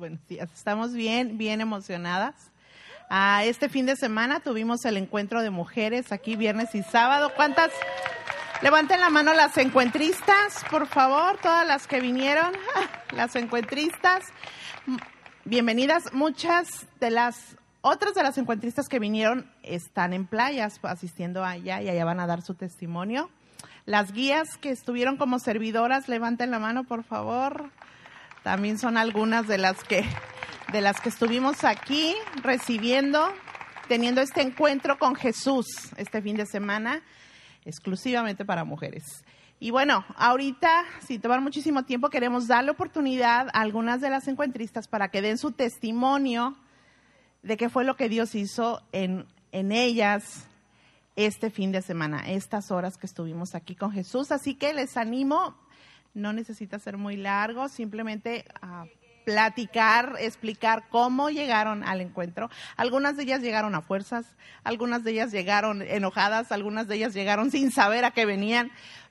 buenos días. Estamos bien, bien emocionadas. Ah, este fin de semana tuvimos el encuentro de mujeres aquí viernes y sábado. ¿Cuántas? Levanten la mano las encuentristas, por favor, todas las que vinieron, las encuentristas. Bienvenidas. Muchas de las otras de las encuentristas que vinieron están en playas asistiendo allá y allá van a dar su testimonio. Las guías que estuvieron como servidoras, levanten la mano, por favor. También son algunas de las que de las que estuvimos aquí recibiendo, teniendo este encuentro con Jesús este fin de semana, exclusivamente para mujeres. Y bueno, ahorita, sin tomar muchísimo tiempo, queremos darle oportunidad a algunas de las encuentristas para que den su testimonio de qué fue lo que Dios hizo en, en ellas este fin de semana, estas horas que estuvimos aquí con Jesús. Así que les animo, no necesita ser muy largo, simplemente a platicar, explicar cómo llegaron al encuentro. Algunas de ellas llegaron a fuerzas, algunas de ellas llegaron enojadas, algunas de ellas llegaron sin saber a qué venían,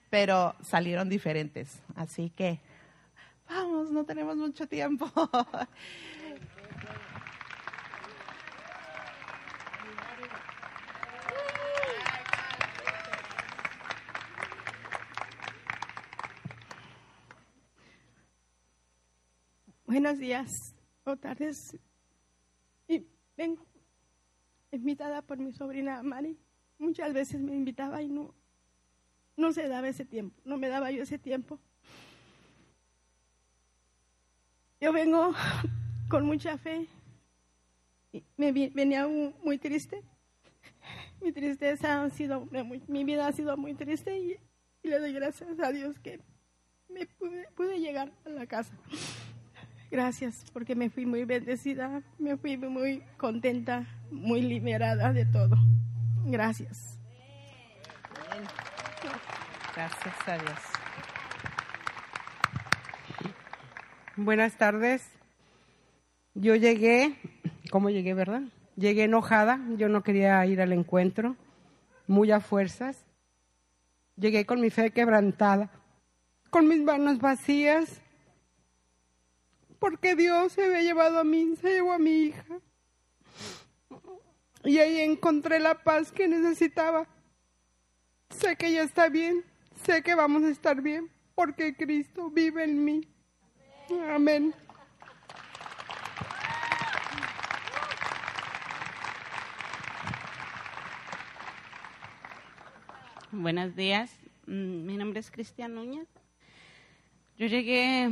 pero salieron diferentes. Así que, vamos, no tenemos mucho tiempo. Buenos días o tardes. Y vengo invitada por mi sobrina Mari. Muchas veces me invitaba y no, no se daba ese tiempo, no me daba yo ese tiempo. Yo vengo con mucha fe. Me venía muy triste. Mi tristeza ha sido, mi vida ha sido muy triste y, le doy gracias a Dios que me pude llegar a la casa. Gracias, porque me fui muy bendecida, me fui muy contenta, muy liberada de todo. Gracias. Gracias a Dios. Buenas tardes. Yo llegué, ¿cómo llegué, verdad? Llegué enojada, yo no quería ir al encuentro, muy a fuerzas. Llegué con mi fe quebrantada, con mis manos vacías porque Dios se había llevado a mí, se llevó a mi hija. Y ahí encontré la paz que necesitaba. Sé que ya está bien, sé que vamos a estar bien, porque Cristo vive en mí. Amén. Buenos días, mm, mi nombre es Cristian Núñez. Yo llegué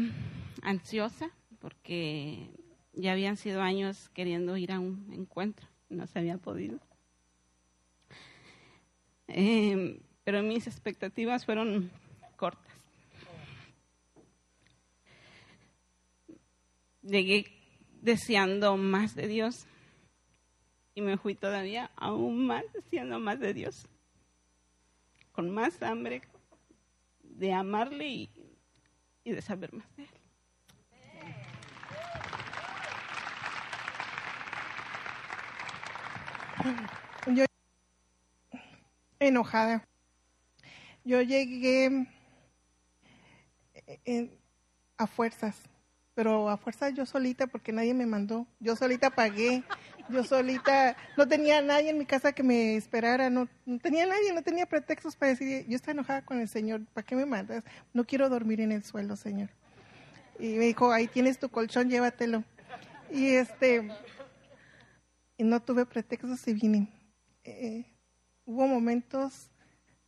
ansiosa porque ya habían sido años queriendo ir a un encuentro, no se había podido. Em, pero mis expectativas fueron cortas. Llegué deseando más de Dios y me fui todavía aún más deseando más de Dios, con más hambre de amarle y, y de saber más de Él. Yo enojada. Yo llegué eh, a fuerzas, pero a fuerzas yo solita porque nadie me mandó. Yo solita pagué, yo solita, no tenía nadie en mi casa que me esperara, no, no tenía nadie, no tenía pretextos para decir, yo estoy enojada con el Señor, ¿para qué me mandas? No quiero dormir en el suelo, Señor. Y me dijo, ahí tienes tu colchón, llévatelo. Y este, y no tuve pretextos y vine. Eh, hubo momentos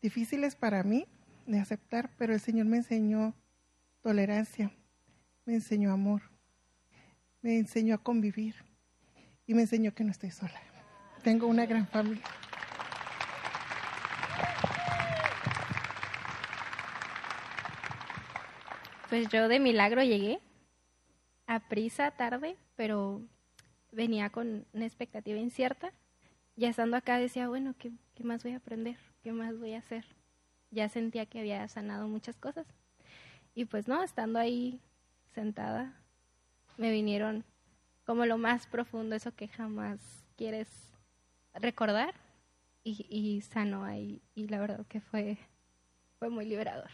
difíciles para mí de aceptar, pero el Señor me enseñó tolerancia, me enseñó amor, me enseñó a convivir y me enseñó que no estoy sola. Tengo una gran familia. Pues yo de milagro llegué a prisa tarde, pero venía con una expectativa incierta. Ya estando acá decía, bueno, ¿qué, ¿qué, más voy a aprender? ¿Qué más voy a hacer? Ya sentía que había sanado muchas cosas. Y pues no, estando ahí sentada, me vinieron como lo más profundo, eso que jamás quieres recordar, y, y sanó ahí. Y la verdad que fue, fue muy liberador.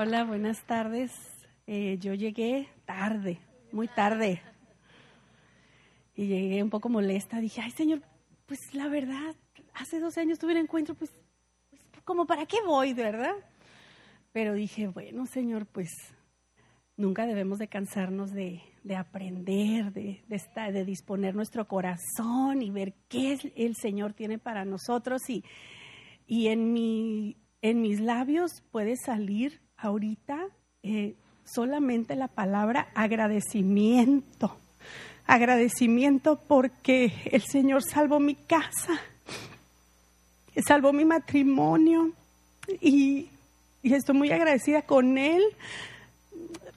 Hola, buenas tardes. Eh, yo llegué tarde, muy tarde. Y llegué un poco molesta. Dije, ay, señor, pues la verdad, hace 12 años tuve un encuentro, pues, pues como para qué voy, ¿verdad? Pero dije, bueno, señor, pues nunca debemos de cansarnos de, de aprender, de, de, estar, de disponer nuestro corazón y ver qué el Señor tiene para nosotros. Y, y en, mi, en mis labios puede salir ahorita eh, solamente la palabra agradecimiento. Agradecimiento porque el Señor salvó mi casa, salvó mi matrimonio y, y estoy muy agradecida con Él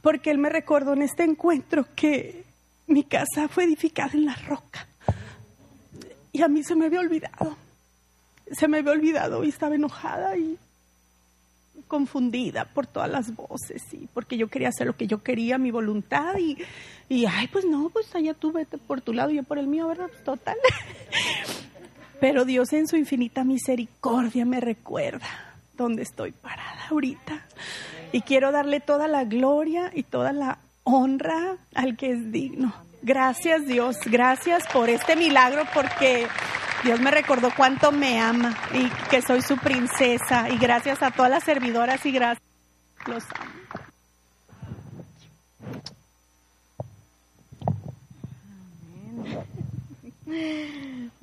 porque Él me recordó en este encuentro que mi casa fue edificada en la roca y a mí se me había olvidado, se me había olvidado y estaba enojada y confundida por todas las voces y porque yo quería hacer lo que yo quería, mi voluntad y, y ay, pues no, pues allá tú vete por tu lado yo por el mío, ¿verdad? Pues total. Pero Dios en su infinita misericordia me recuerda dónde estoy parada ahorita. Y quiero darle toda la gloria y toda la honra al que es digno. Gracias Dios, gracias por este milagro porque Dios me recordó cuánto me ama y que soy su princesa. Y gracias a todas las servidoras y gracias. Los amo.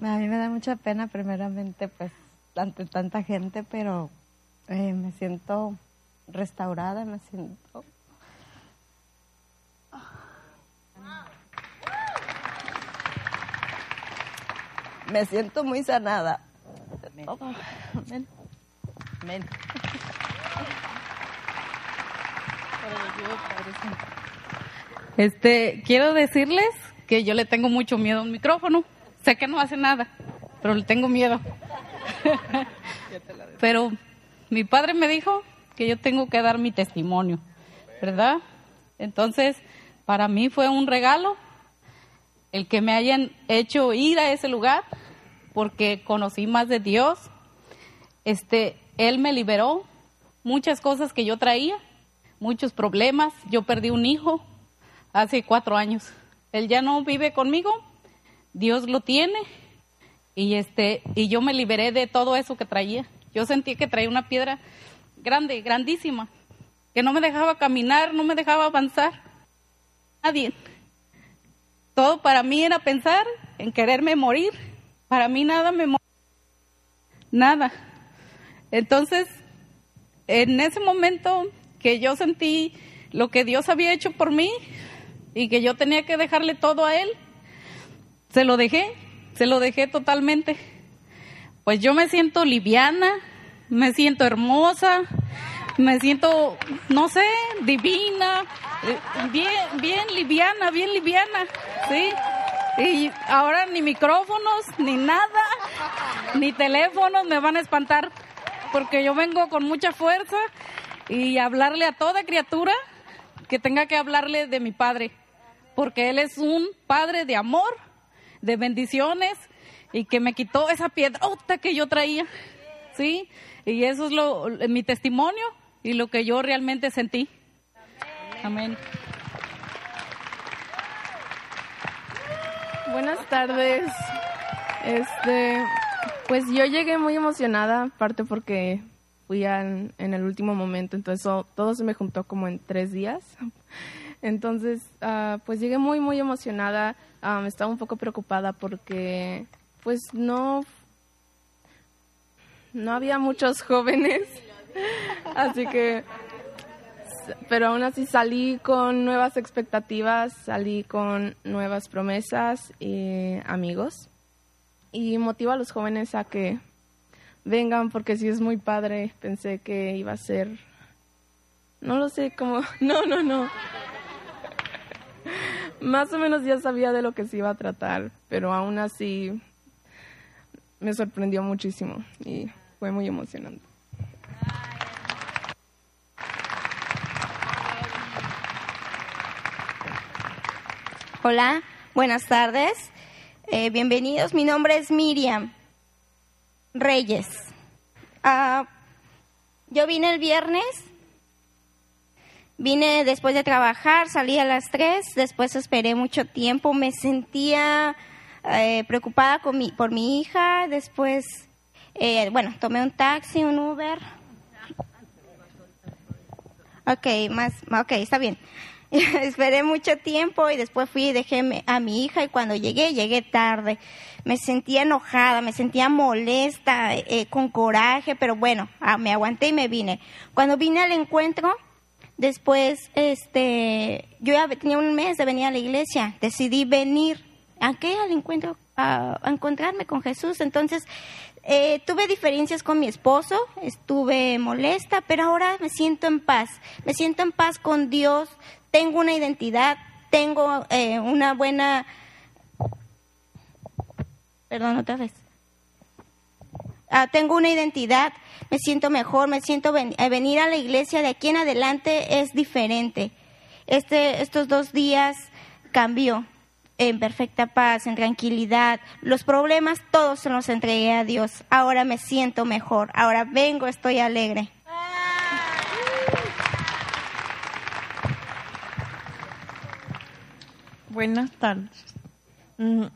A mí me da mucha pena, primeramente, pues, ante tanta gente, pero eh, me siento restaurada, me siento me siento muy sanada. Oh, amén. Amén. Este, quiero decirles que yo le tengo mucho miedo a un micrófono. Sé que no hace nada, pero le tengo miedo. pero mi padre me dijo que yo tengo que dar mi testimonio, ¿verdad? Entonces, para mí fue un regalo el que me hayan hecho ir a ese lugar porque conocí más de Dios. Este, él me liberó muchas cosas que yo traía, muchos problemas. Yo perdí un hijo hace cuatro años. Él ya no vive conmigo. Dios lo tiene y este y yo me liberé de todo eso que traía. Yo sentí que traía una piedra grande, grandísima, que no me dejaba caminar, no me dejaba avanzar. Nadie. Todo para mí era pensar en quererme morir. Para mí nada me Nada. Entonces, en ese momento que yo sentí lo que Dios había hecho por mí y que yo tenía que dejarle todo a Él, se lo dejé, se lo dejé totalmente. Pues yo me siento liviana, me siento hermosa, me siento, no sé, divina, eh, bien, bien liviana, bien liviana, ¿sí? Y ahora ni micrófonos, ni nada, ni teléfonos me van a espantar, porque yo vengo con mucha fuerza y hablarle a toda criatura que tenga que hablarle de mi Padre, porque Él es un Padre de amor, de bendiciones, y que me quitó esa piedrota que yo traía, ¿sí? Y eso es lo, mi testimonio y lo que yo realmente sentí. Amén. Buenas tardes. Este, pues yo llegué muy emocionada, parte porque fui en, en el último momento, entonces todo se me juntó como en tres días. Entonces, uh, pues llegué muy, muy emocionada. Um, estaba un poco preocupada porque, pues no, no había muchos jóvenes, así que pero aún así salí con nuevas expectativas, salí con nuevas promesas y amigos. Y motivo a los jóvenes a que vengan porque si es muy padre. Pensé que iba a ser, no lo sé, como, no, no, no. Más o menos ya sabía de lo que se iba a tratar, pero aún así me sorprendió muchísimo y fue muy emocionante. Hola, buenas tardes. Eh, bienvenidos. Mi nombre es Miriam Reyes. Ah, Yo vine el viernes, vine después de trabajar, salí a las 3, después esperé mucho tiempo, me sentía eh, preocupada con mi, por mi hija, después, eh, bueno, tomé un taxi, un Uber. Ok, más, ok, está bien. Esperé mucho tiempo y después fui y dejé a mi hija y cuando llegué, llegué tarde. Me sentía enojada, me sentía molesta, eh, con coraje, pero bueno, ah, me aguanté y me vine. Cuando vine al encuentro, después, este, yo ya tenía un mes de venir a la iglesia, decidí venir. ¿A qué? Al encuentro, a, a encontrarme con Jesús. Entonces, eh, tuve diferencias con mi esposo, estuve molesta, pero ahora me siento en paz. Me siento en paz con Dios, tengo una identidad, tengo eh, una buena... Perdón, otra vez. Ah, tengo una identidad, me siento mejor, me siento eh, venir a la iglesia de aquí en adelante es diferente. Este, estos dos días cambió en perfecta paz, en tranquilidad. Los problemas todos se los entregué a Dios. Ahora me siento mejor. Ahora vengo, estoy alegre. Buenas tardes. Mm,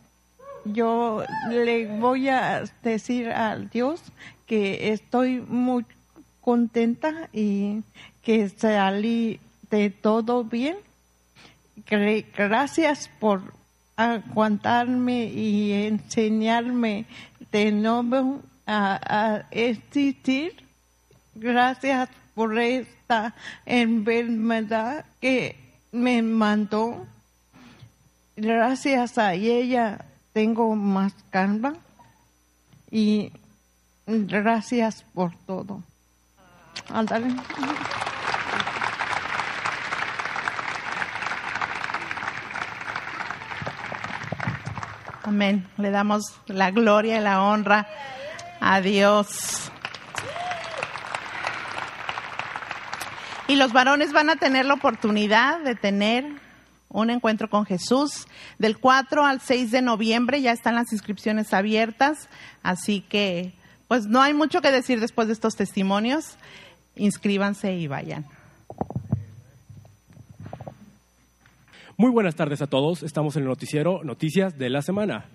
Yo le voy a decir a Dios que estoy muy contenta y que salí de todo bien. Gracias por aguantarme y enseñarme de nuevo a, a existir. Gracias por esta enfermedad que me mandó. Gracias a ella tengo más calma y gracias por todo. Ándale. Amén. Le damos la gloria y la honra a Dios. Y los varones van a tener la oportunidad de tener un encuentro con Jesús del 4 al 6 de noviembre. Ya están las inscripciones abiertas, así que pues no hay mucho que decir después de estos testimonios. Inscríbanse y vayan. Muy buenas tardes a todos. Estamos en el noticiero Noticias de la Semana.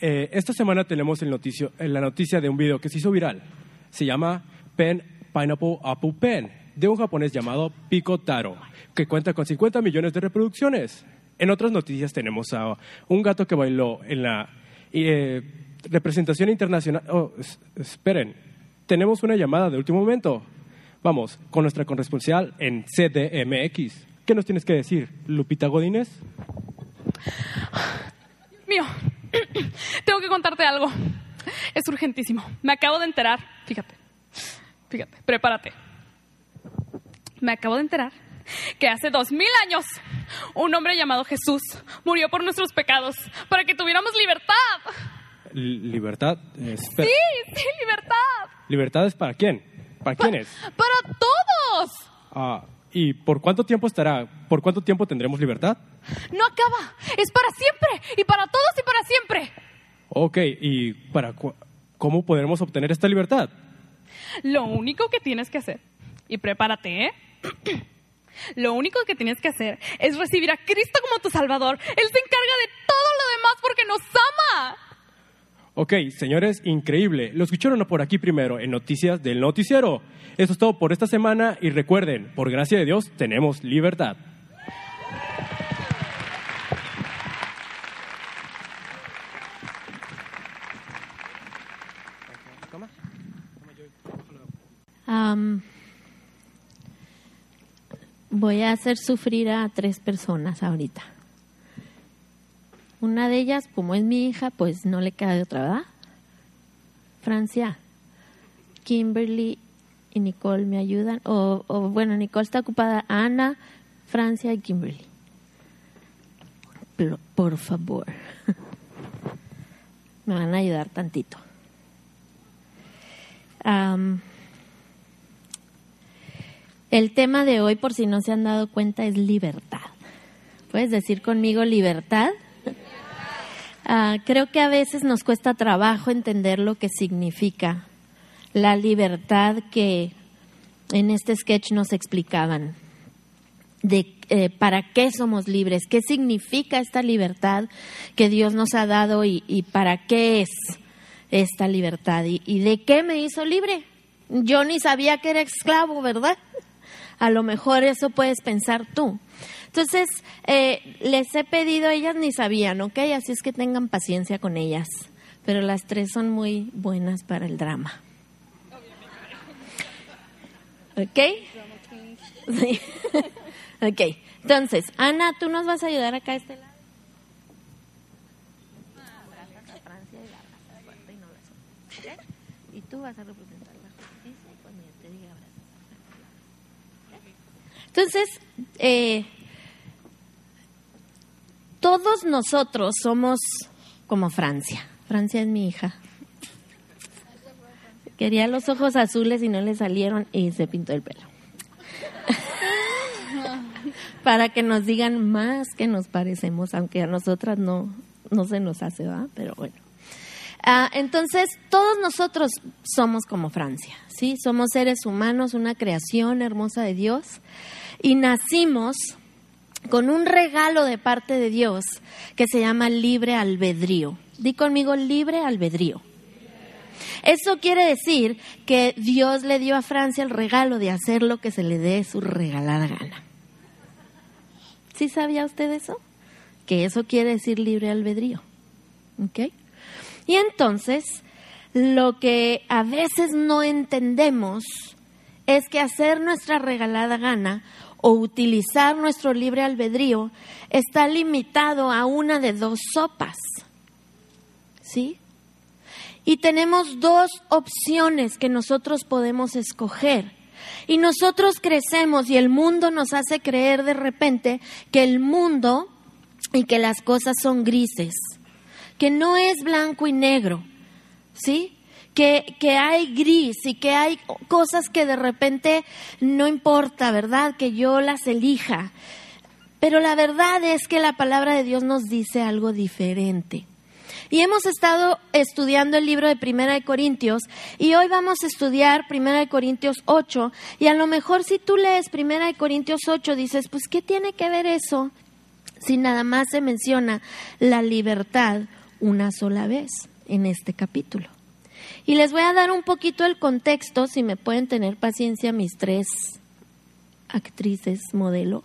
Eh, esta semana tenemos el noticio, eh, la noticia de un video que se hizo viral. Se llama Pen Pineapple Apple Pen, de un japonés llamado Pico Taro, que cuenta con 50 millones de reproducciones. En otras noticias tenemos a un gato que bailó en la eh, representación internacional. Oh, es- esperen, tenemos una llamada de último momento. Vamos, con nuestra corresponsal en CDMX. ¿Qué nos tienes que decir, Lupita Godínez? Mío, tengo que contarte algo. Es urgentísimo. Me acabo de enterar. Fíjate, fíjate, prepárate. Me acabo de enterar que hace dos mil años un hombre llamado Jesús murió por nuestros pecados para que tuviéramos libertad. L- ¿Libertad? Eh. Sí, sí, libertad. ¿Libertad es para quién? ¿Para quiénes? Para todos. Ah, ¿Y por cuánto tiempo estará? ¿Por cuánto tiempo tendremos libertad? No acaba. Es para siempre. Y para todos y para siempre. Ok, ¿y para cómo podremos obtener esta libertad? Lo único que tienes que hacer, y prepárate, ¿eh? Lo único que tienes que hacer es recibir a Cristo como tu Salvador. Él se encarga de todo lo demás porque nos ama. Ok, señores, increíble. Lo escucharon por aquí primero en Noticias del Noticiero. Eso es todo por esta semana y recuerden, por gracia de Dios tenemos libertad. Am, voy a hacer sufrir a tres personas ahorita. Una de ellas, como es mi hija, pues no le queda de otra, ¿verdad? Francia, Kimberly y Nicole me ayudan. O, bueno, Nicole está ocupada. Ana, Francia y Kimberly. Pero, por favor. me van a ayudar tantito. El tema de hoy, por si no se han dado cuenta, es libertad. ¿Puedes decir conmigo libertad? Ah, creo que a veces nos cuesta trabajo entender lo que significa la libertad que en este sketch nos explicaban de eh, para qué somos libres, qué significa esta libertad que Dios nos ha dado y, y para qué es esta libertad y, y de qué me hizo libre. Yo ni sabía que era esclavo, ¿verdad? A lo mejor eso puedes pensar tú. Entonces, eh, les he pedido, ellas ni sabían, ¿ok? Así es que tengan paciencia con ellas. Pero las tres son muy buenas para el drama. ¿Ok? Ok. Entonces, Ana, tú nos vas a ayudar acá a este lado. Abrazas a Francia y la abrazas fuerte y no la sueltas, ¿ok? Y tú vas a representar la justicia y cuando yo te diga abrazas a Francia. ¿ok? Entonces, eh, todos nosotros somos como Francia. Francia es mi hija. Quería los ojos azules y no le salieron y se pintó el pelo. Para que nos digan más que nos parecemos, aunque a nosotras no, no se nos hace, ¿va? Pero bueno. Ah, entonces, todos nosotros somos como Francia, ¿sí? Somos seres humanos, una creación hermosa de Dios, y nacimos con un regalo de parte de Dios que se llama libre albedrío. Di conmigo libre albedrío. Eso quiere decir que Dios le dio a Francia el regalo de hacer lo que se le dé su regalada gana. ¿Sí sabía usted eso? Que eso quiere decir libre albedrío. ¿Ok? Y entonces, lo que a veces no entendemos es que hacer nuestra regalada gana o utilizar nuestro libre albedrío está limitado a una de dos sopas. ¿Sí? Y tenemos dos opciones que nosotros podemos escoger. Y nosotros crecemos y el mundo nos hace creer de repente que el mundo y que las cosas son grises, que no es blanco y negro, ¿sí? Que, que hay gris y que hay cosas que de repente no importa, ¿verdad? Que yo las elija. Pero la verdad es que la palabra de Dios nos dice algo diferente. Y hemos estado estudiando el libro de Primera de Corintios y hoy vamos a estudiar Primera de Corintios 8 y a lo mejor si tú lees Primera de Corintios 8 dices, pues ¿qué tiene que ver eso si nada más se menciona la libertad una sola vez en este capítulo? Y les voy a dar un poquito el contexto, si me pueden tener paciencia mis tres actrices modelo.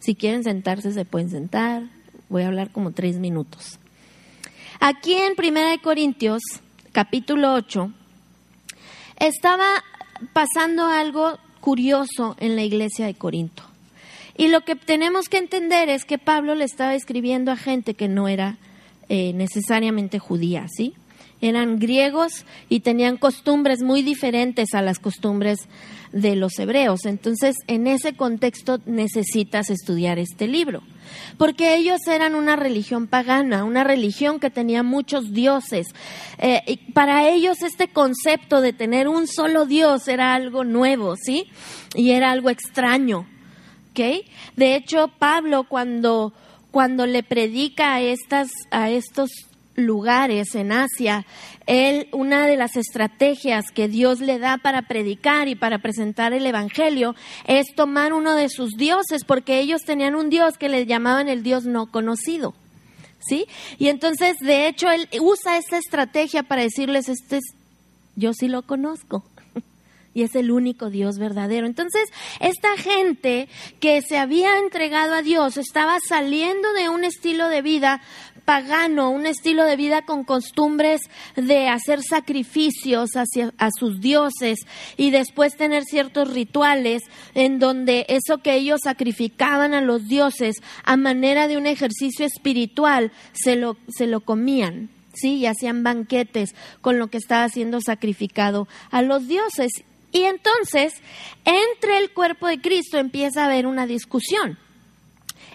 Si quieren sentarse, se pueden sentar. Voy a hablar como tres minutos. Aquí en Primera de Corintios, capítulo 8, estaba pasando algo curioso en la iglesia de Corinto. Y lo que tenemos que entender es que Pablo le estaba escribiendo a gente que no era eh, necesariamente judía, ¿sí? Eran griegos y tenían costumbres muy diferentes a las costumbres de los hebreos. Entonces, en ese contexto necesitas estudiar este libro, porque ellos eran una religión pagana, una religión que tenía muchos dioses. Eh, y para ellos este concepto de tener un solo Dios era algo nuevo, ¿sí? Y era algo extraño. De hecho, Pablo cuando cuando le predica a estas a estos lugares en Asia, él, una de las estrategias que Dios le da para predicar y para presentar el Evangelio es tomar uno de sus dioses, porque ellos tenían un Dios que les llamaban el Dios no conocido. ¿Sí? Y entonces, de hecho, él usa esta estrategia para decirles, este es, yo sí lo conozco. Y es el único Dios verdadero. Entonces, esta gente que se había entregado a Dios estaba saliendo de un estilo de vida pagano, un estilo de vida con costumbres de hacer sacrificios hacia a sus dioses y después tener ciertos rituales en donde eso que ellos sacrificaban a los dioses a manera de un ejercicio espiritual se lo, se lo comían. Sí, y hacían banquetes con lo que estaba siendo sacrificado a los dioses. Y entonces, entre el cuerpo de Cristo empieza a haber una discusión.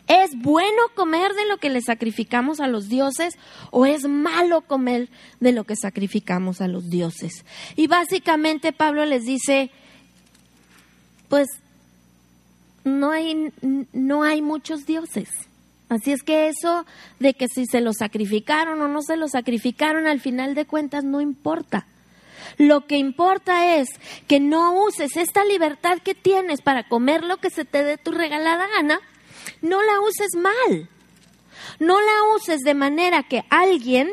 ¿Es bueno comer de lo que le sacrificamos a los dioses o es malo comer de lo que sacrificamos a los dioses? Y básicamente Pablo les dice, pues no hay, no hay muchos dioses. Así es que eso de que si se lo sacrificaron o no se lo sacrificaron, al final de cuentas no importa. Lo que importa es que no uses esta libertad que tienes para comer lo que se te dé tu regalada gana, no la uses mal. No la uses de manera que alguien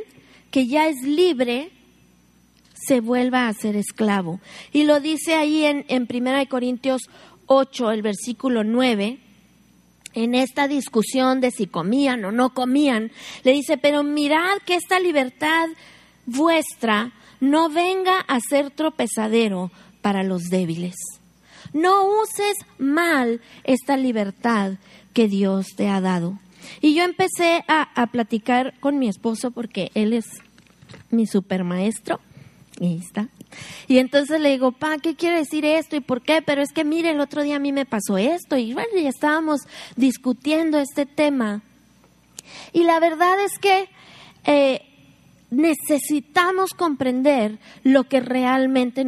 que ya es libre se vuelva a ser esclavo. Y lo dice ahí en, en 1 Corintios 8, el versículo 9, en esta discusión de si comían o no comían, le dice, pero mirad que esta libertad vuestra no venga a ser tropezadero para los débiles. No uses mal esta libertad que Dios te ha dado. Y yo empecé a, a platicar con mi esposo porque él es mi supermaestro. Y ahí está. Y entonces le digo, pa, ¿qué quiere decir esto y por qué? Pero es que mire, el otro día a mí me pasó esto y bueno, ya estábamos discutiendo este tema. Y la verdad es que eh, necesitamos comprender lo que realmente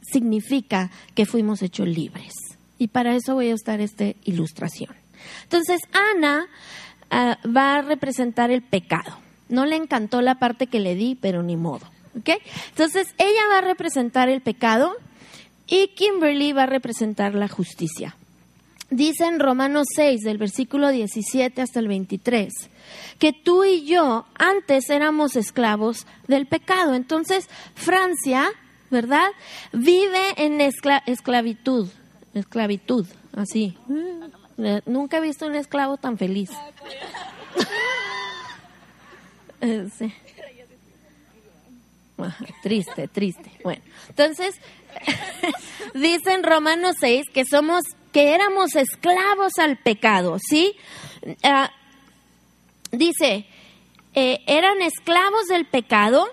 significa que fuimos hechos libres. Y para eso voy a usar esta ilustración. Entonces, Ana ah, va a representar el pecado. No le encantó la parte que le di, pero ni modo. ¿ok? Entonces, ella va a representar el pecado y Kimberly va a representar la justicia. Dice en Romanos 6, del versículo 17 hasta el 23, que tú y yo antes éramos esclavos del pecado. Entonces, Francia, ¿verdad? Vive en escla- esclavitud, esclavitud, así. Eh, Nunca he visto un esclavo tan feliz. Eh, Triste, triste. Bueno, entonces dice en Romanos 6 que somos, que éramos esclavos al pecado, ¿sí? Ah, dice, eh, eran esclavos del pecado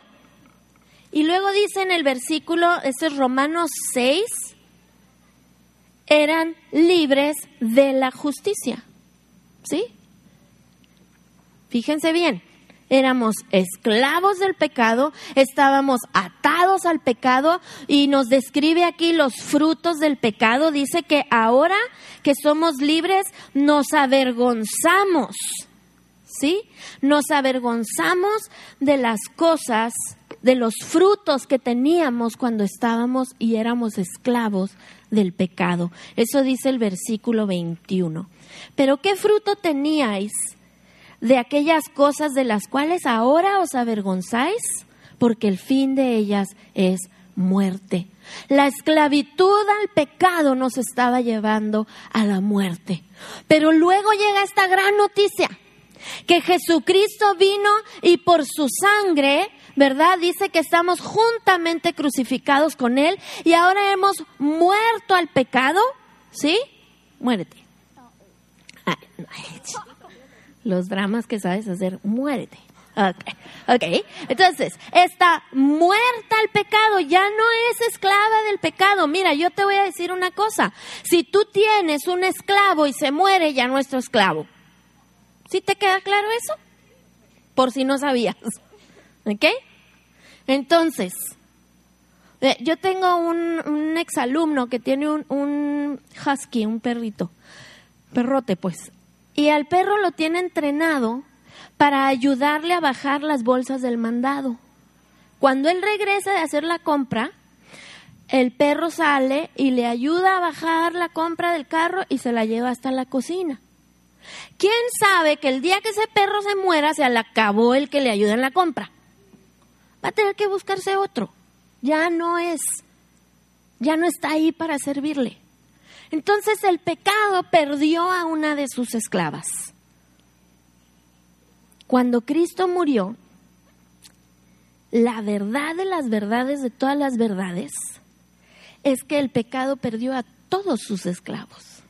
y luego dice en el versículo, este es Romanos 6, eran libres de la justicia, ¿sí? Fíjense bien, éramos esclavos del pecado, estábamos atados al pecado y nos describe aquí los frutos del pecado. Dice que ahora que somos libres nos avergonzamos, ¿sí? Nos avergonzamos de las cosas, de los frutos que teníamos cuando estábamos y éramos esclavos del pecado. Eso dice el versículo 21. Pero ¿qué fruto teníais? De aquellas cosas de las cuales ahora os avergonzáis, porque el fin de ellas es muerte. La esclavitud al pecado nos estaba llevando a la muerte. Pero luego llega esta gran noticia, que Jesucristo vino y por su sangre, ¿verdad? Dice que estamos juntamente crucificados con Él y ahora hemos muerto al pecado, ¿sí? Muérete. Los dramas que sabes hacer, muérete. Okay. ok, entonces, está muerta al pecado, ya no es esclava del pecado. Mira, yo te voy a decir una cosa, si tú tienes un esclavo y se muere, ya no es tu esclavo. ¿Sí te queda claro eso? Por si no sabías. ¿Ok? Entonces, eh, yo tengo un, un exalumno que tiene un, un husky, un perrito, perrote pues, y al perro lo tiene entrenado para ayudarle a bajar las bolsas del mandado. Cuando él regresa de hacer la compra, el perro sale y le ayuda a bajar la compra del carro y se la lleva hasta la cocina. ¿Quién sabe que el día que ese perro se muera se le acabó el que le ayuda en la compra? Va a tener que buscarse otro. Ya no es, ya no está ahí para servirle. Entonces el pecado perdió a una de sus esclavas. Cuando Cristo murió, la verdad de las verdades de todas las verdades es que el pecado perdió a todos sus esclavos.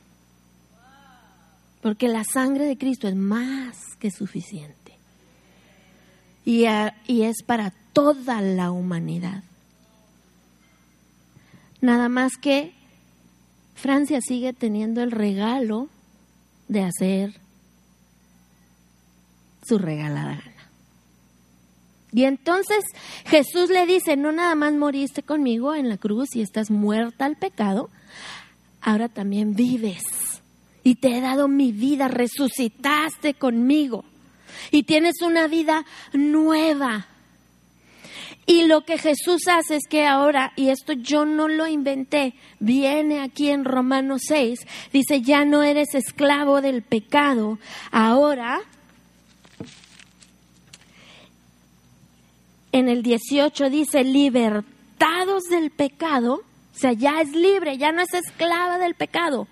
Porque la sangre de Cristo es más que suficiente. Y, y es para toda la humanidad. Nada más que Francia sigue teniendo el regalo de hacer su regalada gana. Y entonces Jesús le dice, no nada más moriste conmigo en la cruz y estás muerta al pecado, ahora también vives. Y te he dado mi vida, resucitaste conmigo. Y tienes una vida nueva. Y lo que Jesús hace es que ahora, y esto yo no lo inventé, viene aquí en Romanos 6, dice, ya no eres esclavo del pecado, ahora en el 18 dice, libertados del pecado, o sea, ya es libre, ya no es esclava del pecado.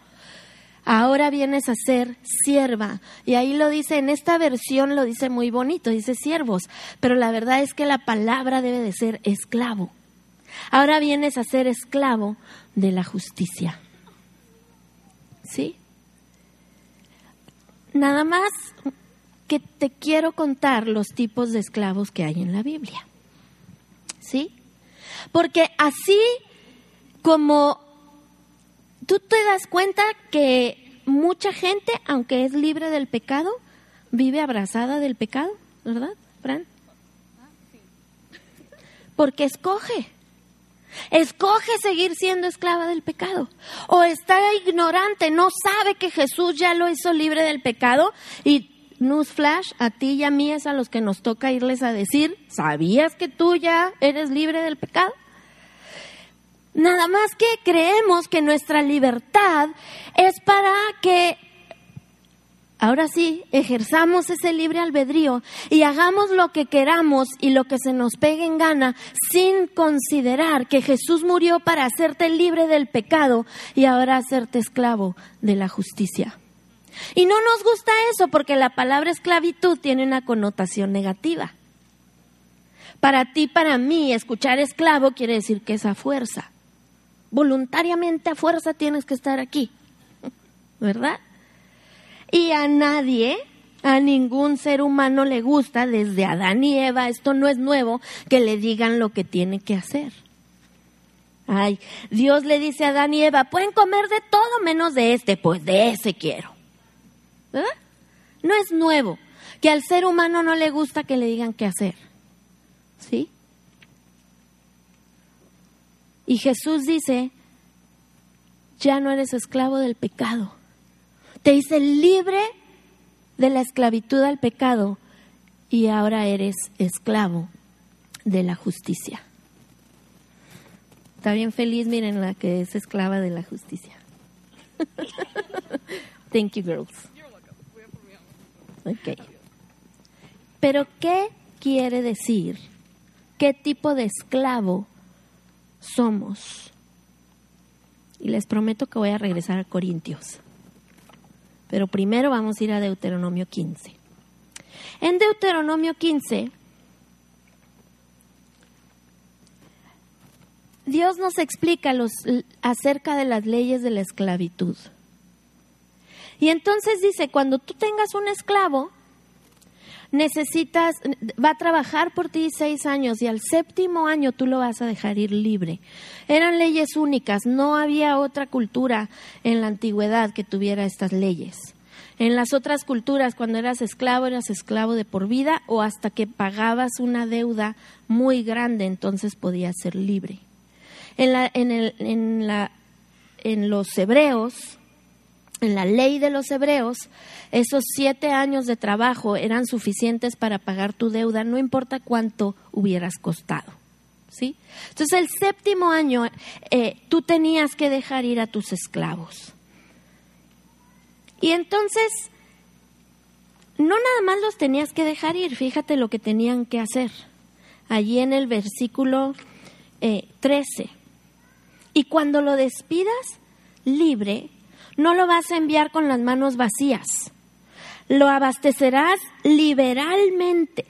Ahora vienes a ser sierva. Y ahí lo dice, en esta versión lo dice muy bonito, dice siervos, pero la verdad es que la palabra debe de ser esclavo. Ahora vienes a ser esclavo de la justicia. ¿Sí? Nada más que te quiero contar los tipos de esclavos que hay en la Biblia. ¿Sí? Porque así como tú te das cuenta que mucha gente, aunque es libre del pecado, vive abrazada del pecado, ¿verdad, Fran? Porque escoge. Escoge seguir siendo esclava del pecado. O está ignorante, no sabe que Jesús ya lo hizo libre del pecado. Y newsflash, a ti y a mí es a los que nos toca irles a decir, ¿sabías que tú ya eres libre del pecado? Nada más que creemos que nuestra libertad es para que, ahora sí, ejerzamos ese libre albedrío y hagamos lo que queramos y lo que se nos pegue en gana sin considerar que Jesús murió para hacerte libre del pecado y ahora hacerte esclavo de la justicia. Y no nos gusta eso porque la palabra esclavitud tiene una connotación negativa. Para ti, para mí, escuchar esclavo quiere decir que es a fuerza voluntariamente a fuerza tienes que estar aquí, ¿verdad? Y a nadie, a ningún ser humano le gusta, desde Adán y Eva, esto no es nuevo, que le digan lo que tiene que hacer. Ay, Dios le dice a Adán y Eva, pueden comer de todo menos de este, pues de ese quiero. ¿Verdad? No es nuevo que al ser humano no le gusta que le digan qué hacer. ¿Sí? Y Jesús dice, ya no eres esclavo del pecado. Te hice libre de la esclavitud al pecado y ahora eres esclavo de la justicia. Está bien feliz, miren la que es esclava de la justicia. Thank you, girls. Ok. Pero, ¿qué quiere decir? ¿Qué tipo de esclavo somos. Y les prometo que voy a regresar a Corintios. Pero primero vamos a ir a Deuteronomio 15. En Deuteronomio 15, Dios nos explica los, acerca de las leyes de la esclavitud. Y entonces dice, cuando tú tengas un esclavo, necesitas, va a trabajar por ti seis años y al séptimo año tú lo vas a dejar ir libre. Eran leyes únicas, no había otra cultura en la antigüedad que tuviera estas leyes. En las otras culturas, cuando eras esclavo, eras esclavo de por vida o hasta que pagabas una deuda muy grande, entonces podías ser libre. En, la, en, el, en, la, en los hebreos, en la ley de los hebreos, esos siete años de trabajo eran suficientes para pagar tu deuda, no importa cuánto hubieras costado. ¿sí? Entonces, el séptimo año eh, tú tenías que dejar ir a tus esclavos. Y entonces, no nada más los tenías que dejar ir, fíjate lo que tenían que hacer. Allí en el versículo eh, 13. Y cuando lo despidas libre, no lo vas a enviar con las manos vacías. Lo abastecerás liberalmente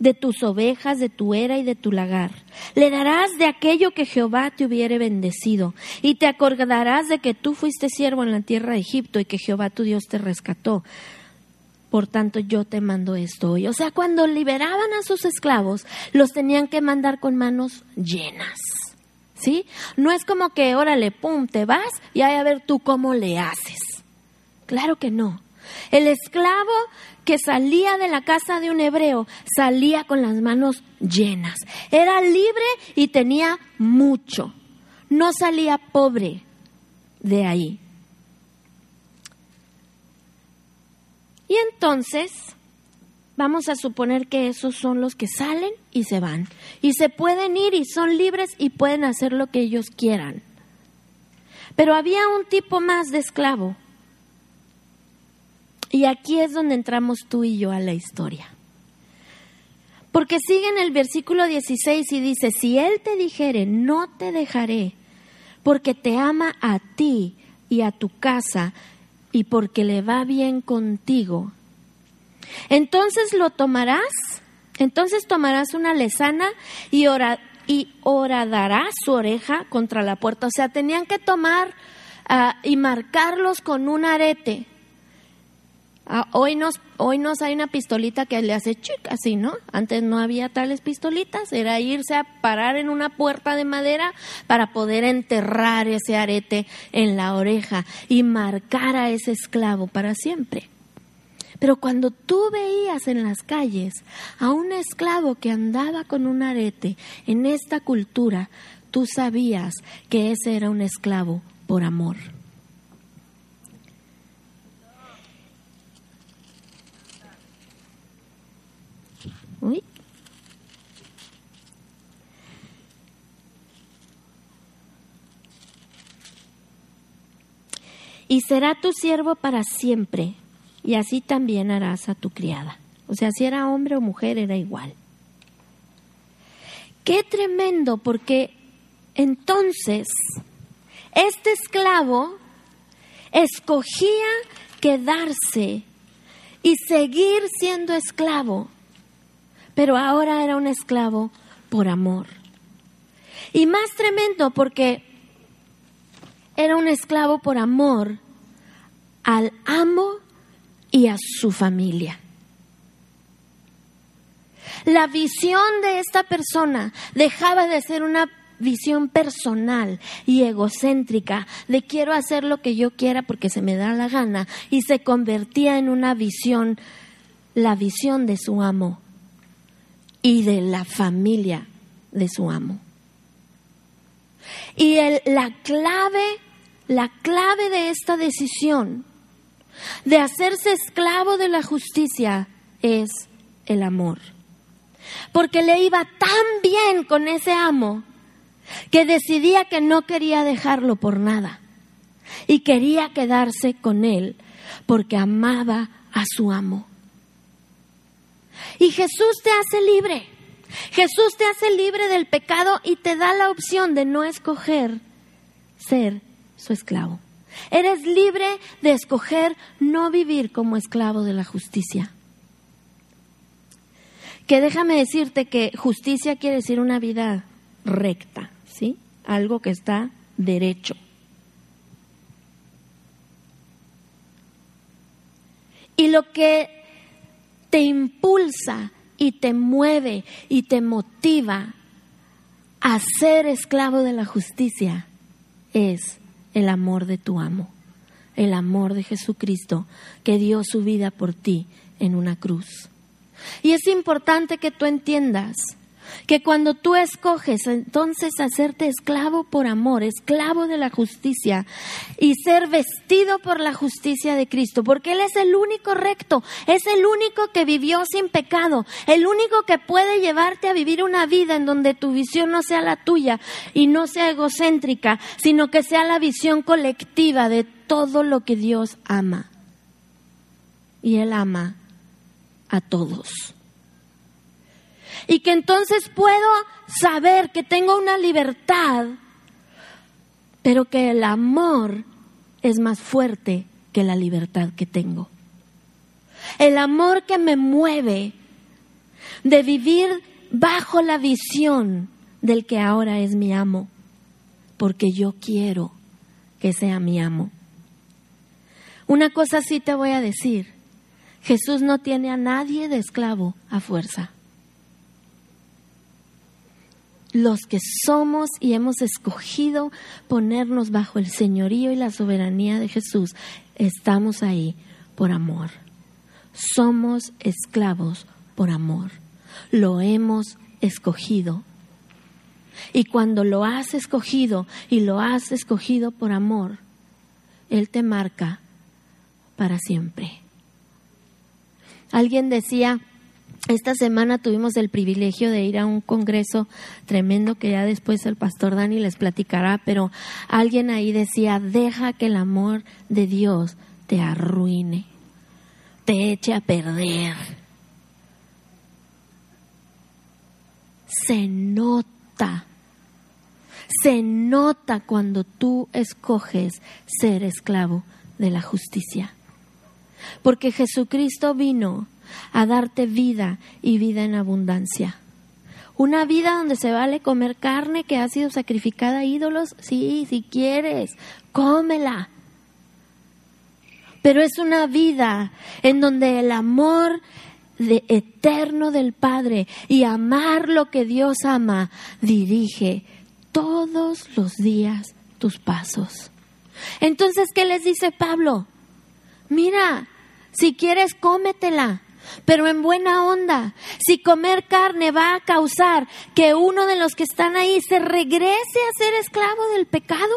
de tus ovejas, de tu era y de tu lagar. Le darás de aquello que Jehová te hubiere bendecido, y te acordarás de que tú fuiste siervo en la tierra de Egipto y que Jehová tu Dios te rescató. Por tanto, yo te mando esto hoy. O sea, cuando liberaban a sus esclavos, los tenían que mandar con manos llenas. ¿Sí? No es como que, órale, pum, te vas y hay a ver tú cómo le haces. Claro que no. El esclavo que salía de la casa de un hebreo salía con las manos llenas. Era libre y tenía mucho. No salía pobre de ahí. Y entonces, vamos a suponer que esos son los que salen y se van. Y se pueden ir y son libres y pueden hacer lo que ellos quieran. Pero había un tipo más de esclavo. Y aquí es donde entramos tú y yo a la historia. Porque sigue en el versículo 16 y dice, si Él te dijere, no te dejaré, porque te ama a ti y a tu casa, y porque le va bien contigo, entonces lo tomarás, entonces tomarás una lesana y, ora, y su oreja contra la puerta. O sea, tenían que tomar ah, y marcarlos con un arete. Ah, hoy, nos, hoy hay una pistolita que le hace chic así, ¿no? Antes no había tales pistolitas, era irse a parar en una puerta de madera para poder enterrar ese arete en la oreja y marcar a ese esclavo para siempre. Pero cuando tú veías en las calles a un esclavo que andaba con un arete en esta cultura, tú sabías que ese era un esclavo por amor. Y será tu siervo para siempre, y así también harás a tu criada. O sea, si era hombre o mujer, era igual. Qué tremendo, porque entonces este esclavo escogía quedarse y seguir siendo esclavo, pero ahora era un esclavo por amor. Y más tremendo porque era un esclavo por amor al amo y a su familia. La visión de esta persona dejaba de ser una visión personal y egocéntrica de quiero hacer lo que yo quiera porque se me da la gana y se convertía en una visión, la visión de su amo y de la familia de su amo. Y la clave, la clave de esta decisión de hacerse esclavo de la justicia es el amor. Porque le iba tan bien con ese amo que decidía que no quería dejarlo por nada y quería quedarse con él porque amaba a su amo. Y Jesús te hace libre. Jesús te hace libre del pecado y te da la opción de no escoger ser su esclavo. Eres libre de escoger no vivir como esclavo de la justicia. Que déjame decirte que justicia quiere decir una vida recta, ¿sí? Algo que está derecho. Y lo que te impulsa y te mueve y te motiva a ser esclavo de la justicia es el amor de tu amo, el amor de Jesucristo que dio su vida por ti en una cruz. Y es importante que tú entiendas que cuando tú escoges entonces hacerte esclavo por amor, esclavo de la justicia y ser vestido por la justicia de Cristo, porque Él es el único recto, es el único que vivió sin pecado, el único que puede llevarte a vivir una vida en donde tu visión no sea la tuya y no sea egocéntrica, sino que sea la visión colectiva de todo lo que Dios ama. Y Él ama a todos y que entonces puedo saber que tengo una libertad, pero que el amor es más fuerte que la libertad que tengo. El amor que me mueve de vivir bajo la visión del que ahora es mi amo, porque yo quiero que sea mi amo. Una cosa sí te voy a decir, Jesús no tiene a nadie de esclavo a fuerza los que somos y hemos escogido ponernos bajo el señorío y la soberanía de Jesús, estamos ahí por amor. Somos esclavos por amor. Lo hemos escogido. Y cuando lo has escogido y lo has escogido por amor, Él te marca para siempre. Alguien decía esta semana tuvimos el privilegio de ir a un congreso tremendo que ya después el pastor Dani les platicará, pero alguien ahí decía, deja que el amor de Dios te arruine, te eche a perder. Se nota, se nota cuando tú escoges ser esclavo de la justicia. Porque Jesucristo vino a darte vida y vida en abundancia. Una vida donde se vale comer carne que ha sido sacrificada a ídolos, sí, si quieres, cómela. Pero es una vida en donde el amor de eterno del Padre y amar lo que Dios ama dirige todos los días tus pasos. Entonces, ¿qué les dice Pablo? Mira, si quieres, cómetela, pero en buena onda. Si comer carne va a causar que uno de los que están ahí se regrese a ser esclavo del pecado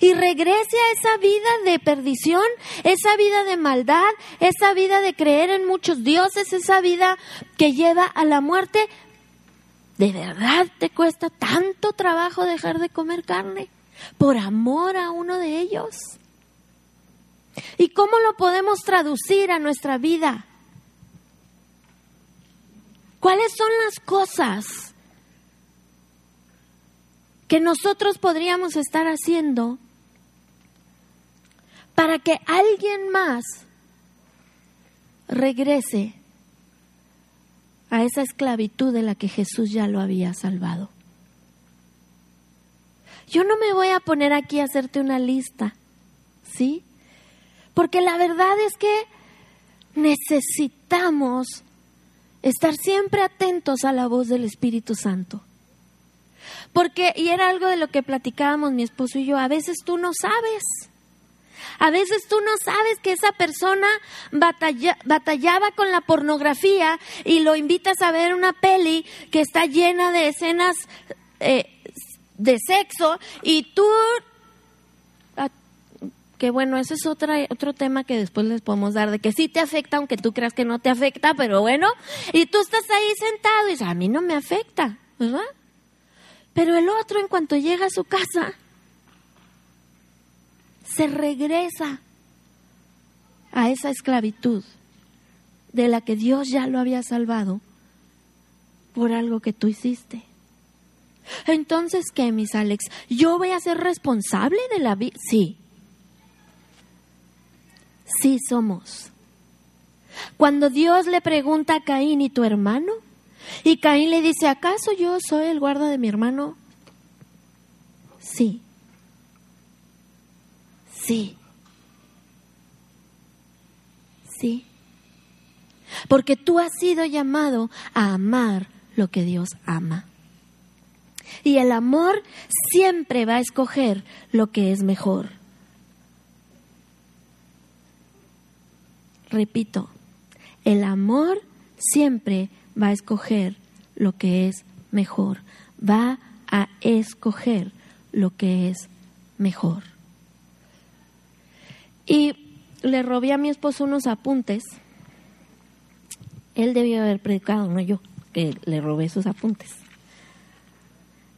y regrese a esa vida de perdición, esa vida de maldad, esa vida de creer en muchos dioses, esa vida que lleva a la muerte, ¿de verdad te cuesta tanto trabajo dejar de comer carne por amor a uno de ellos? ¿Y cómo lo podemos traducir a nuestra vida? ¿Cuáles son las cosas que nosotros podríamos estar haciendo para que alguien más regrese a esa esclavitud de la que Jesús ya lo había salvado? Yo no me voy a poner aquí a hacerte una lista, ¿sí? Porque la verdad es que necesitamos estar siempre atentos a la voz del Espíritu Santo. Porque, y era algo de lo que platicábamos mi esposo y yo, a veces tú no sabes. A veces tú no sabes que esa persona batallaba con la pornografía y lo invitas a ver una peli que está llena de escenas eh, de sexo y tú que bueno, ese es otra, otro tema que después les podemos dar, de que sí te afecta, aunque tú creas que no te afecta, pero bueno, y tú estás ahí sentado y dices, a mí no me afecta, ¿verdad? Pero el otro, en cuanto llega a su casa, se regresa a esa esclavitud de la que Dios ya lo había salvado por algo que tú hiciste. Entonces, ¿qué, mis Alex? ¿Yo voy a ser responsable de la vida? Sí, Sí somos. Cuando Dios le pregunta a Caín, ¿y tu hermano? Y Caín le dice, ¿acaso yo soy el guarda de mi hermano? Sí. Sí. Sí. Porque tú has sido llamado a amar lo que Dios ama. Y el amor siempre va a escoger lo que es mejor. Repito, el amor siempre va a escoger lo que es mejor, va a escoger lo que es mejor. Y le robé a mi esposo unos apuntes. Él debió haber predicado, no yo, que le robé esos apuntes.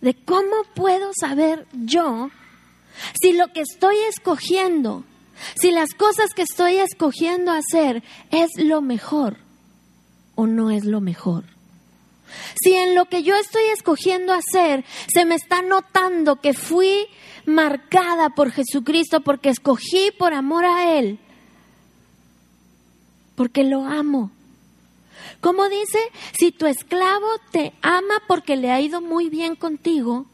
De cómo puedo saber yo si lo que estoy escogiendo si las cosas que estoy escogiendo hacer es lo mejor o no es lo mejor. Si en lo que yo estoy escogiendo hacer se me está notando que fui marcada por Jesucristo porque escogí por amor a Él, porque lo amo. Como dice, si tu esclavo te ama porque le ha ido muy bien contigo,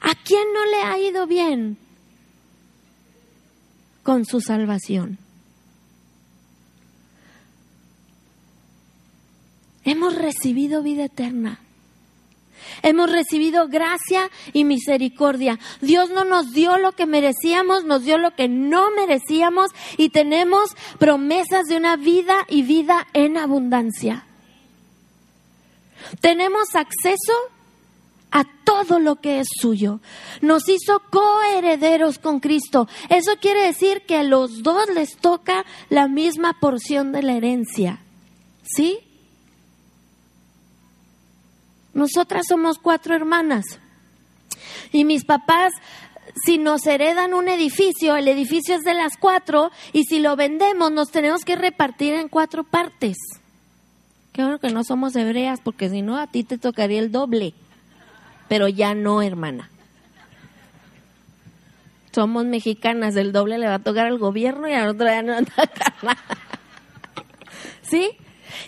¿a quién no le ha ido bien? Con su salvación. Hemos recibido vida eterna. Hemos recibido gracia y misericordia. Dios no nos dio lo que merecíamos, nos dio lo que no merecíamos y tenemos promesas de una vida y vida en abundancia. Tenemos acceso a todo lo que es suyo. Nos hizo coherederos con Cristo. Eso quiere decir que a los dos les toca la misma porción de la herencia. ¿Sí? Nosotras somos cuatro hermanas. Y mis papás, si nos heredan un edificio, el edificio es de las cuatro, y si lo vendemos, nos tenemos que repartir en cuatro partes. Qué bueno que no somos hebreas, porque si no, a ti te tocaría el doble. Pero ya no, hermana. Somos mexicanas, el doble le va a tocar al gobierno y al otro ya no nada. ¿Sí?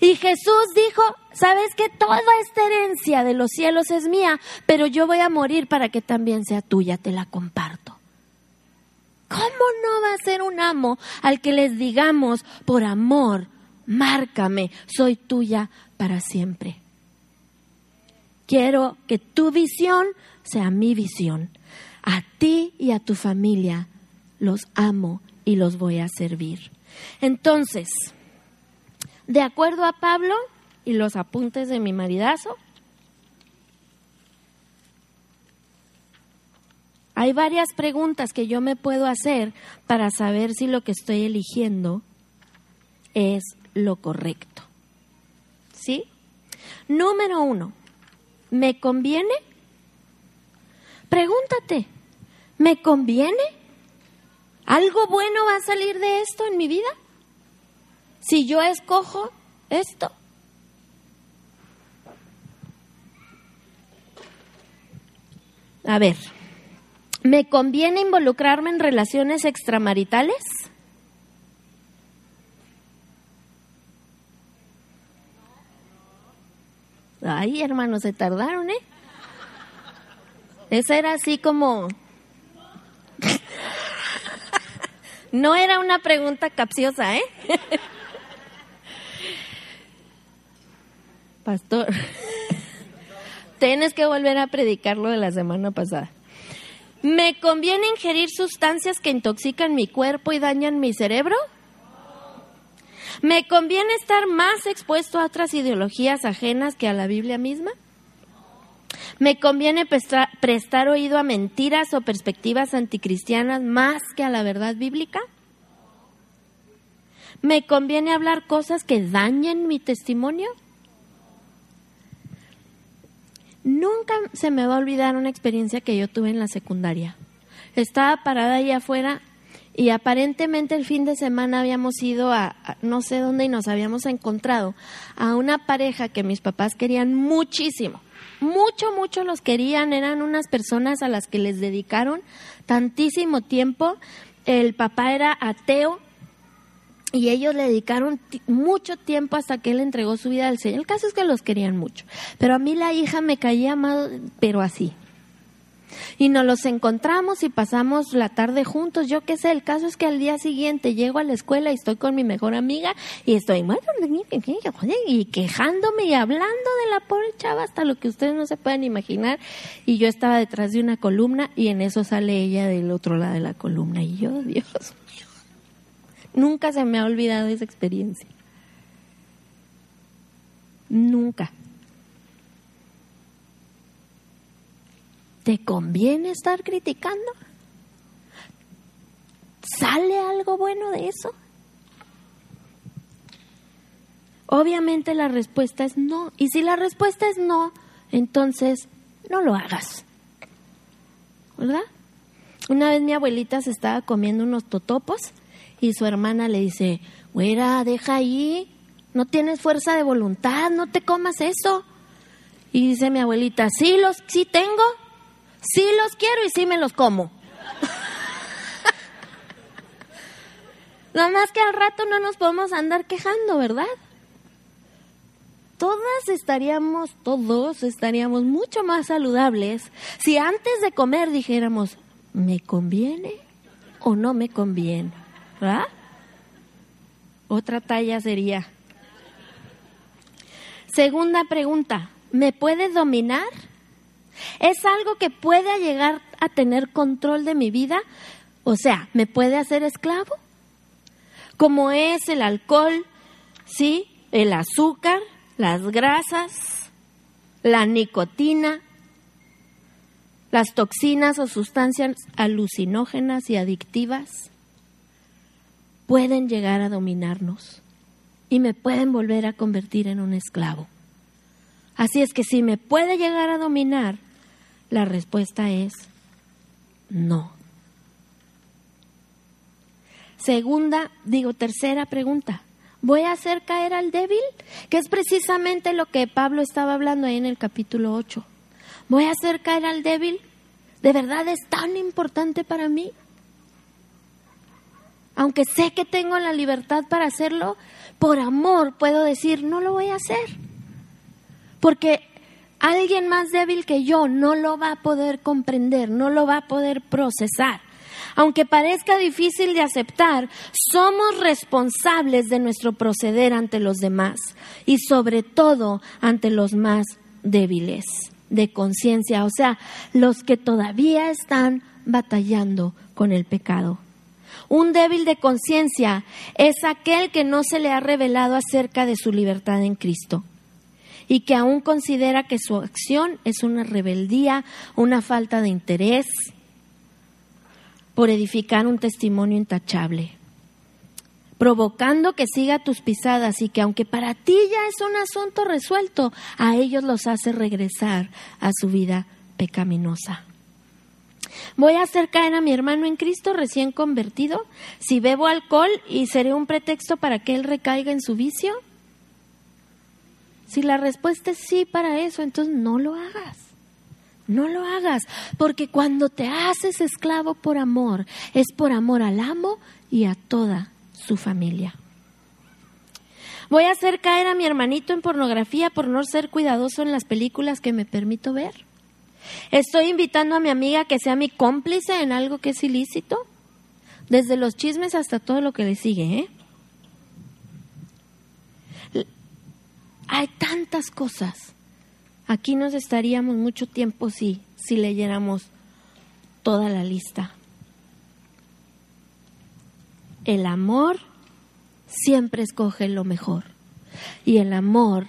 Y Jesús dijo, ¿sabes que Toda esta herencia de los cielos es mía, pero yo voy a morir para que también sea tuya, te la comparto. ¿Cómo no va a ser un amo al que les digamos, por amor, márcame, soy tuya para siempre? Quiero que tu visión sea mi visión. A ti y a tu familia los amo y los voy a servir. Entonces, de acuerdo a Pablo y los apuntes de mi maridazo, hay varias preguntas que yo me puedo hacer para saber si lo que estoy eligiendo es lo correcto. ¿Sí? Número uno, ¿me conviene? Pregúntate, ¿me conviene? ¿Algo bueno va a salir de esto en mi vida? Si yo escojo esto. A ver, ¿me conviene involucrarme en relaciones extramaritales? Ay, hermanos, se tardaron, ¿eh? Esa era así como... no era una pregunta capciosa, ¿eh? Pastor, tienes que volver a predicar lo de la semana pasada. ¿Me conviene ingerir sustancias que intoxican mi cuerpo y dañan mi cerebro? ¿Me conviene estar más expuesto a otras ideologías ajenas que a la Biblia misma? ¿Me conviene prestar, oído a mentiras o perspectivas anticristianas más que a la verdad bíblica? ¿Me conviene hablar cosas que dañen mi testimonio? Nunca se me va a olvidar una experiencia que yo tuve en la secundaria. Estaba parada ahí afuera y aparentemente el fin de semana habíamos ido a, no sé dónde y nos habíamos encontrado a una pareja que mis papás querían muchísimo. Mucho, mucho los querían. Eran unas personas a las que les dedicaron tantísimo tiempo. El papá era ateo y ellos le dedicaron mucho tiempo hasta que él entregó su vida al Señor. El caso es que los querían mucho. Pero a mí la hija me caía mal, pero así. Y nos los encontramos y pasamos la tarde juntos. Yo qué sé, el caso es que al día siguiente llego a la escuela y estoy con mi mejor amiga y estoy y quejándome y hablando de la pobre chava hasta lo que ustedes no se pueden imaginar. Y yo estaba detrás de una columna y en eso sale ella del otro lado de la columna. Y yo, Dios mío. Nunca se me ha olvidado esa experiencia. Nunca. ¿Te conviene estar criticando? ¿Sale algo bueno de eso? Obviamente la respuesta es no. Y si la respuesta es no, entonces no lo hagas. ¿Verdad? Una vez mi abuelita se estaba comiendo unos totopos y su hermana le dice, güera, deja ahí, no tienes fuerza de voluntad, no te comas eso. Y dice mi abuelita, sí, los, sí tengo, sí los quiero y sí me los como. Nada más que al rato no nos podemos andar quejando, ¿verdad? Todas estaríamos, todos estaríamos mucho más saludables si antes de comer dijéramos, ¿me conviene o no me conviene? ¿verdad? Otra talla sería. Segunda pregunta, ¿me puede dominar? ¿Es algo que puede llegar a tener control de mi vida? O sea, ¿me puede hacer esclavo? Como es el alcohol, ¿sí? El azúcar, las grasas, la nicotina, las toxinas o sustancias alucinógenas y adictivas pueden llegar a dominarnos y me pueden volver a convertir en un esclavo. Así es que si me puede llegar a dominar, la respuesta es no. Segunda, digo, tercera pregunta. ¿Voy a hacer caer al débil? Que es precisamente lo que Pablo estaba hablando ahí en el capítulo 8. ¿Voy a hacer caer al débil? ¿De verdad es tan importante para mí? Aunque sé que tengo la libertad para hacerlo, por amor puedo decir, no lo voy a hacer. Porque alguien más débil que yo no lo va a poder comprender, no lo va a poder procesar. Aunque parezca difícil de aceptar, somos responsables de nuestro proceder ante los demás y sobre todo ante los más débiles de conciencia, o sea, los que todavía están batallando con el pecado. Un débil de conciencia es aquel que no se le ha revelado acerca de su libertad en Cristo y que aún considera que su acción es una rebeldía, una falta de interés por edificar un testimonio intachable, provocando que siga tus pisadas y que aunque para ti ya es un asunto resuelto, a ellos los hace regresar a su vida pecaminosa. Voy a hacer caer a mi hermano en Cristo recién convertido si bebo alcohol y seré un pretexto para que él recaiga en su vicio. Si la respuesta es sí para eso, entonces no lo hagas. No lo hagas, porque cuando te haces esclavo por amor, es por amor al amo y a toda su familia. Voy a hacer caer a mi hermanito en pornografía por no ser cuidadoso en las películas que me permito ver. Estoy invitando a mi amiga que sea mi cómplice en algo que es ilícito, desde los chismes hasta todo lo que le sigue. ¿eh? Hay tantas cosas. Aquí nos estaríamos mucho tiempo si, si leyéramos toda la lista. El amor siempre escoge lo mejor y el amor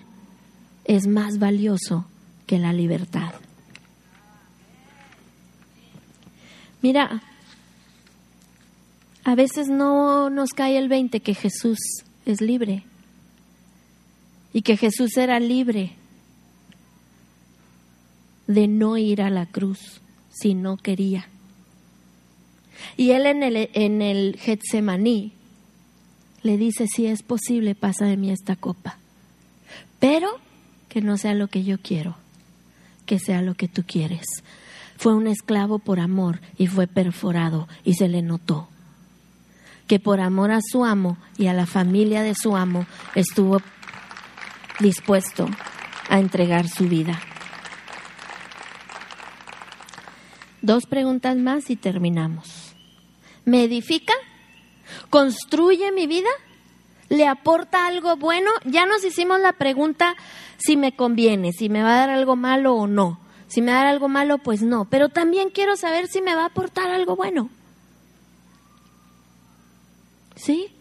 es más valioso que la libertad. Mira, a veces no nos cae el 20 que Jesús es libre y que Jesús era libre de no ir a la cruz si no quería. Y él en el, en el Getsemaní le dice, si es posible, pasa de mí esta copa, pero que no sea lo que yo quiero, que sea lo que tú quieres. Fue un esclavo por amor y fue perforado y se le notó que por amor a su amo y a la familia de su amo estuvo dispuesto a entregar su vida. Dos preguntas más y terminamos. ¿Me edifica? ¿Construye mi vida? ¿Le aporta algo bueno? Ya nos hicimos la pregunta si me conviene, si me va a dar algo malo o no. Si me va a dar algo malo, pues no. Pero también quiero saber si me va a aportar algo bueno. ¿Sí?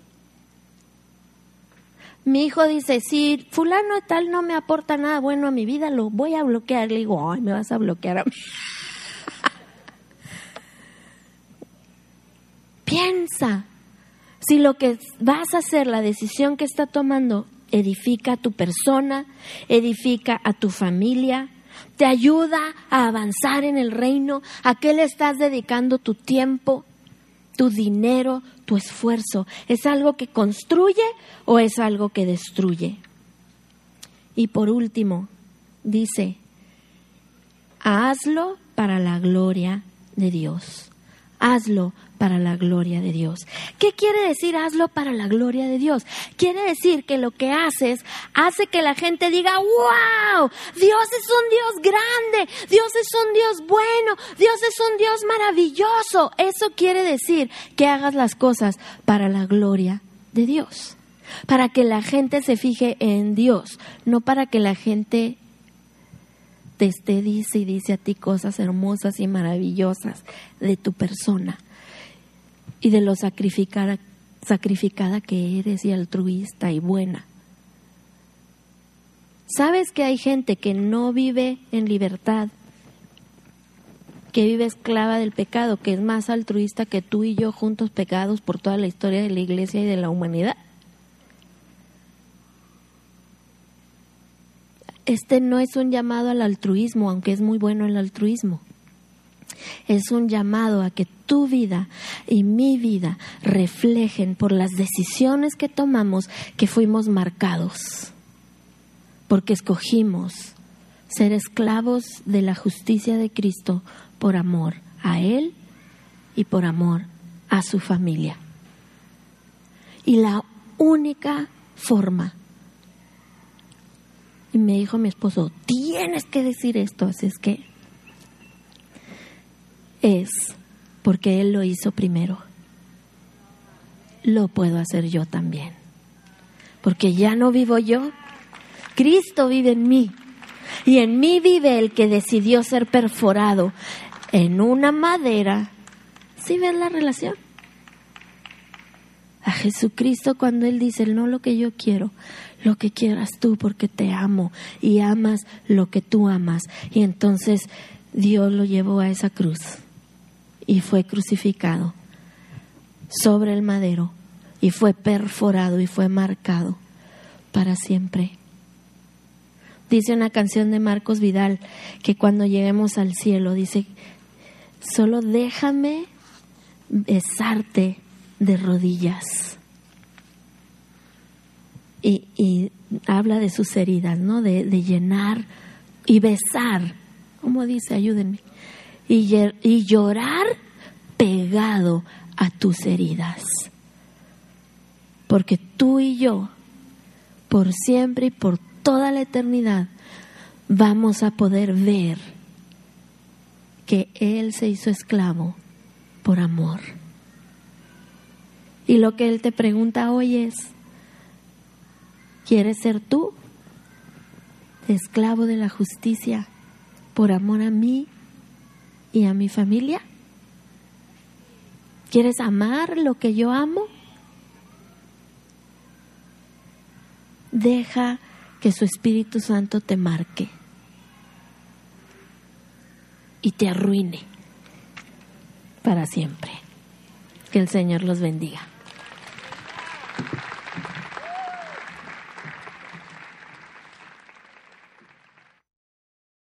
Mi hijo dice, si fulano tal no me aporta nada bueno a mi vida, lo voy a bloquear. Le digo, ay, me vas a bloquear a mí. Piensa si lo que vas a hacer, la decisión que está tomando, edifica a tu persona, edifica a tu familia, te ayuda a avanzar en el reino, a qué le estás dedicando tu tiempo, tu dinero, tu esfuerzo. ¿Es algo que construye o es algo que destruye? Y por último, dice, hazlo para la gloria de Dios. Hazlo para la gloria de Dios. ¿Qué quiere decir hazlo para la gloria de Dios? Quiere decir que lo que haces hace que la gente diga, wow, Dios es un Dios grande, Dios es un Dios bueno, Dios es un Dios maravilloso. Eso quiere decir que hagas las cosas para la gloria de Dios. Para que la gente se fije en Dios, no para que la gente te esté dice y dice a ti cosas hermosas y maravillosas de tu persona y de lo sacrificada, sacrificada que eres y altruista y buena. ¿Sabes que hay gente que no vive en libertad, que vive esclava del pecado, que es más altruista que tú y yo juntos pecados por toda la historia de la iglesia y de la humanidad? este no es un llamado al altruismo, aunque es muy bueno el altruismo. Es un llamado a que tu vida y mi vida reflejen por las decisiones que tomamos que fuimos marcados, porque escogimos ser esclavos de la justicia de Cristo por amor a Él y por amor a su familia. Y la única forma, y me dijo mi esposo, tienes que decir esto, así es que es porque Él lo hizo primero. Lo puedo hacer yo también. Porque ya no vivo yo, Cristo vive en mí. Y en mí vive el que decidió ser perforado en una madera. ¿Sí ves la relación? A Jesucristo cuando Él dice, no lo que yo quiero, lo que quieras tú porque te amo y amas lo que tú amas. Y entonces Dios lo llevó a esa cruz y fue crucificado sobre el madero y fue perforado y fue marcado para siempre. Dice una canción de Marcos Vidal que cuando lleguemos al cielo dice, solo déjame besarte de rodillas. Y, y habla de sus heridas, ¿no? De, de llenar y besar. ¿Cómo dice? Ayúdenme y llorar pegado a tus heridas. Porque tú y yo, por siempre y por toda la eternidad, vamos a poder ver que Él se hizo esclavo por amor. Y lo que Él te pregunta hoy es, ¿quieres ser tú esclavo de la justicia por amor a mí y a mi familia? ¿Quieres amar lo que yo amo? Deja que su Espíritu Santo te marque y te arruine para siempre. Que el Señor los bendiga.